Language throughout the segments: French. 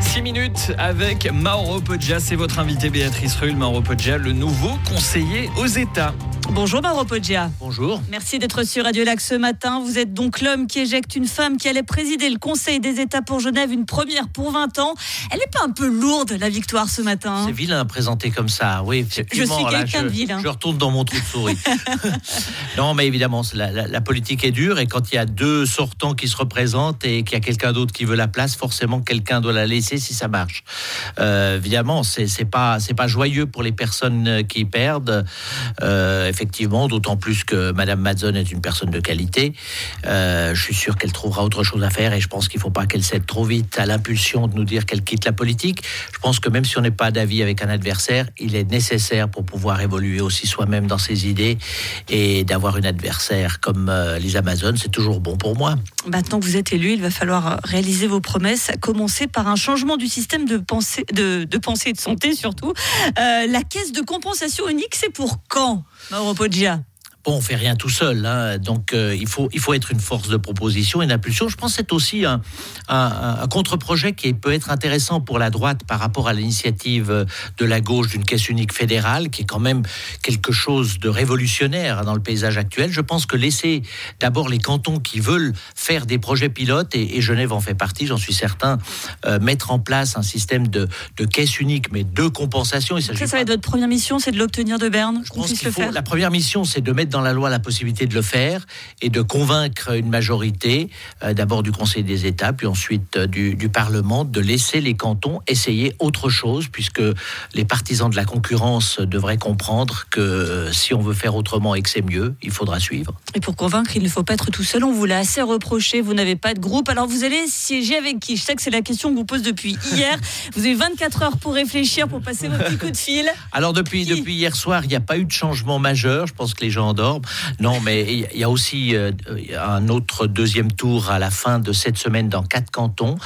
6 minutes avec Mauro Poggia, c'est votre invité Béatrice Rull. Mauro Poggia, le nouveau conseiller aux États. Bonjour Mauro Poggia. Bonjour. Merci d'être sur Radio Lac ce matin. Vous êtes donc l'homme qui éjecte une femme qui allait présider le Conseil des États pour Genève, une première pour 20 ans. Elle n'est pas un peu lourde la victoire ce matin C'est vilain à présenter comme ça, oui. Je suis quelqu'un de vilain. Je retourne dans mon trou de souris. non, mais évidemment, la, la, politique est dure et quand il y a deux sortants qui se représentent et qu'il y a quelqu'un d'autre qui veut la place, forcément quelqu'un doit la laisser si ça marche. Euh, évidemment, c'est pas c'est pas joyeux pour les personnes qui perdent. Euh, effectivement, d'autant plus que Madame Madzon est une personne de qualité. Euh, je suis sûr qu'elle trouvera autre chose à faire et je pense qu'il ne faut pas qu'elle cède trop vite à l'impulsion de nous dire qu'elle quitte la politique. Je pense que même si on n'est pas d'avis avec un adversaire, il est nécessaire pour pouvoir évoluer aussi soi-même dans ses idées et d'avoir une adversaire comme euh, les Amazones, c'est toujours bon pour moi. Maintenant que vous êtes élu, il va falloir réaliser vos promesses, commencer par un changement du système de pensée, de, pensée et de santé surtout. Euh, la caisse de compensation unique, c'est pour quand? Mauro Poggia Bon, on fait rien tout seul, hein. donc euh, il, faut, il faut être une force de proposition et d'impulsion. Je pense que c'est aussi un, un, contre-projet qui peut être intéressant pour la droite par rapport à l'initiative de la gauche d'une caisse unique fédérale, qui est quand même quelque chose de révolutionnaire dans le paysage actuel. Je pense que laisser d'abord les cantons qui veulent faire des projets pilotes, et, Genève en fait partie, j'en suis certain, euh, mettre en place un système de, de caisse unique, mais de compensation. ça, ça va être votre première mission, c'est de l'obtenir de Berne. Je pense qu'il faut, la première mission, c'est de mettre dans la loi la possibilité de le faire et de convaincre une majorité, euh, d'abord du Conseil des États, puis ensuite euh, du, Parlement, de laisser les cantons essayer autre chose, puisque les partisans de la concurrence devraient comprendre que euh, si on veut faire autrement et que c'est mieux, il faudra suivre. Et pour convaincre, il ne faut pas être tout seul. On vous l'a assez reproché. Vous n'avez pas de groupe. Alors vous allez siéger avec qui? Je sais que c'est la question que vous pose depuis hier. vous avez 24 heures pour réfléchir, pour passer vos petits coups de fil. Alors depuis, depuis hier soir, il n'y a pas eu de changement majeur. Je pense que les gens Non, mais il y a aussi euh, un autre deuxième tour à la fin de cette semaine dans quatre cantons.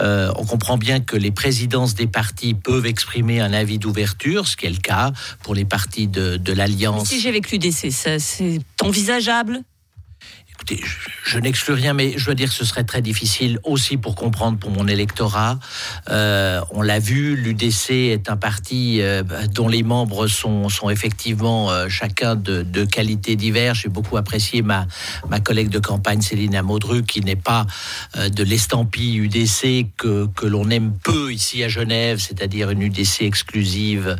Euh, on comprend bien que les présidences des partis peuvent exprimer un avis d'ouverture, ce qui est le cas pour les partis de, l'Alliance. Si j'ai avec l'UDC, c'est envisageable Écoutez, je, n'exclus rien, mais je dois dire que ce serait très difficile aussi pour comprendre pour mon électorat. Euh, on l'a vu, l'UDC est un parti euh, dont les membres sont, effectivement euh, chacun de, qualités diverses. J'ai beaucoup apprécié ma, ma collègue de campagne Céline Amodru, qui n'est pas de l'estampille UDC que, l'on aime peu ici à Genève, c'est-à-dire une UDC exclusive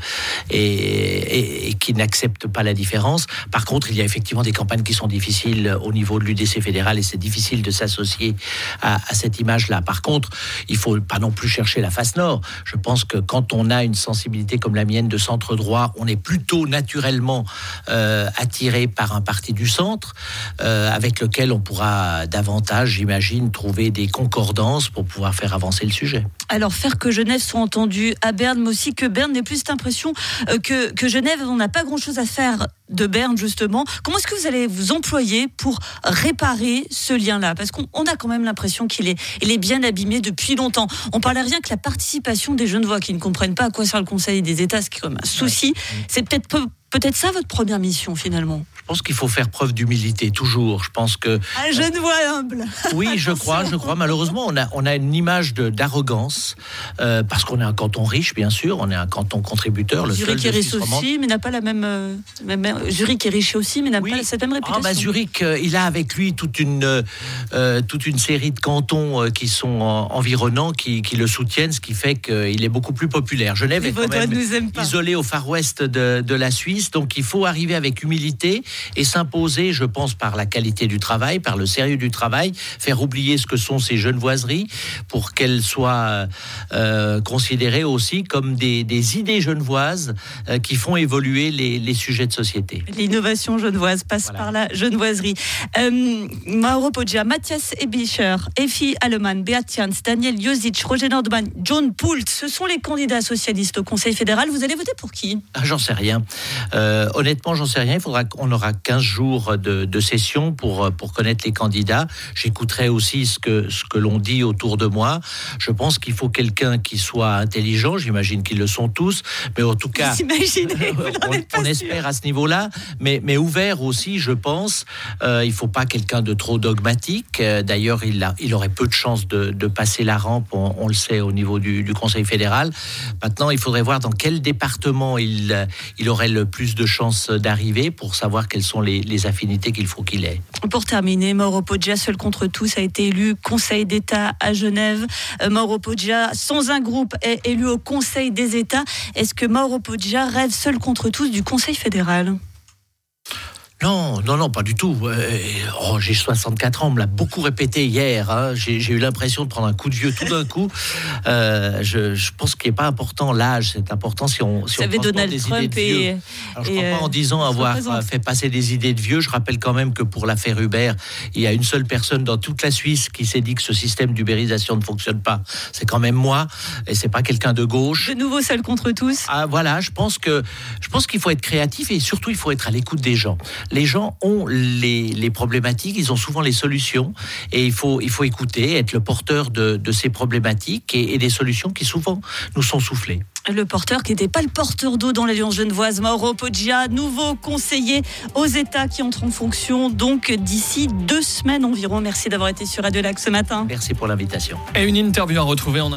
et, et qui n'accepte pas la différence. Par contre, il y a effectivement des campagnes qui sont difficiles au niveau de l'UDC fédéral et c'est difficile de s'associer à, cette image-là. Par contre, il faut pas non plus chercher la face nord. Je pense que quand on a une sensibilité comme la mienne de centre droit, on est plutôt naturellement euh, attiré par un parti du centre euh, avec lequel on pourra davantage, j'imagine, trouver des concordances pour pouvoir faire avancer le sujet. Alors faire que Genève soit entendue à Berne, mais aussi que Berne n'ait plus cette impression euh, que, que Genève, on n'a pas grand-chose à faire de Berne justement. Comment est-ce que vous allez vous employer pour réparer ce lien-là? Parce qu'on a quand même l'impression qu'il est, il est bien abîmé depuis longtemps. On parlait rien que la participation des jeunes voix qui ne comprennent pas à quoi sert le Conseil des États, ce qui est comme un souci. C'est peut-être peut-être ça votre première mission finalement? Je pense qu'il faut faire preuve d'humilité toujours. Je pense que un jeune voix humble. Oui, je crois, je crois. Malheureusement, on a on a une image d'arrogance euh, parce qu'on est un canton riche, bien sûr. On est un canton contributeur. Le Zurich est riche aussi, mais n'a pas la même, euh, même, Zurich est riche aussi, mais n'a pas cette même réputation. Ah bah, Zurich, euh, il a avec lui toute une toute une série de cantons qui sont environnants, qui, qui, le soutiennent, ce qui fait qu'il est beaucoup plus populaire. Genève est quand même isolé au far west de, de la Suisse, donc il faut arriver avec humilité et s'imposer, je pense, par la qualité du travail, par le sérieux du travail, faire oublier ce que sont ces jeunes voiseries pour qu'elles soient euh, considérées aussi comme des, idées genevoises euh, qui font évoluer les, sujets de société. L'innovation genevoise passe par la genevoiserie. Euh, Mauro Poggia, Mathias Ebischer, Efi Allemann, Beat Jans, Daniel Josic, Roger Nordman, John Poult, ce sont les candidats socialistes au Conseil fédéral. Vous allez voter pour qui? Ah, J'en sais rien. Euh, honnêtement, j'en sais rien. Il faudra qu'on aura 15 jours de, de, session pour, pour connaître les candidats. J'écouterai aussi ce que, ce que l'on dit autour de moi. Je pense qu'il faut quelqu'un qui soit intelligent. J'imagine qu'ils le sont tous. Mais en tout cas, on, on espère à ce niveau-là. Mais, mais ouvert aussi, je pense. Euh, il faut pas quelqu'un de trop dogmatique. Euh, d'ailleurs, il, a, il aurait peu de chances de, de passer la rampe, on, on, le sait, au niveau du, du Conseil fédéral. Maintenant, il faudrait voir dans quel département il, il aurait le plus de chances d'arriver pour savoir quelles sont les, les affinités qu'il faut qu'il ait. Pour terminer, Mauro Poggia, seul contre tous, a été élu Conseil d'État à Genève. Euh, Mauro Poggia, sans un groupe, est élu au Conseil des États. Est-ce que Mauro Poggia rêve seul contre tous du Conseil fédéral? Non, non, non, pas du tout. Oh, j'ai 64 ans, on me l'a beaucoup répété hier. Hein. J'ai eu l'impression de prendre un coup de vieux tout d'un coup. Euh, je, je, pense qu'il n'est pas important l'âge, c'est important si on. Si Vous savez, Donald des Trump idées de et. Alors, je ne crois pas en euh, disant avoir fait passer des idées de vieux. Je rappelle quand même que pour l'affaire Uber, il y a une seule personne dans toute la Suisse qui s'est dit que ce système d'ubérisation ne fonctionne pas. C'est quand même moi, et c'est pas quelqu'un de gauche. De nouveau seul contre tous. Ah voilà, je pense que je pense qu'il faut être créatif et surtout il faut être à l'écoute des gens les gens ont les, problématiques, ils ont souvent les solutions, et il faut, il faut écouter, être le porteur de, ces problématiques et, des solutions qui souvent nous sont soufflées. Le porteur qui n'était pas le porteur d'eau dans l'Alliance genevoise, Mauro Poggia, nouveau conseiller aux États qui entrent en fonction donc d'ici deux semaines environ. Merci d'avoir été sur Radio Lac ce matin. Merci pour l'invitation. Et une interview à retrouver en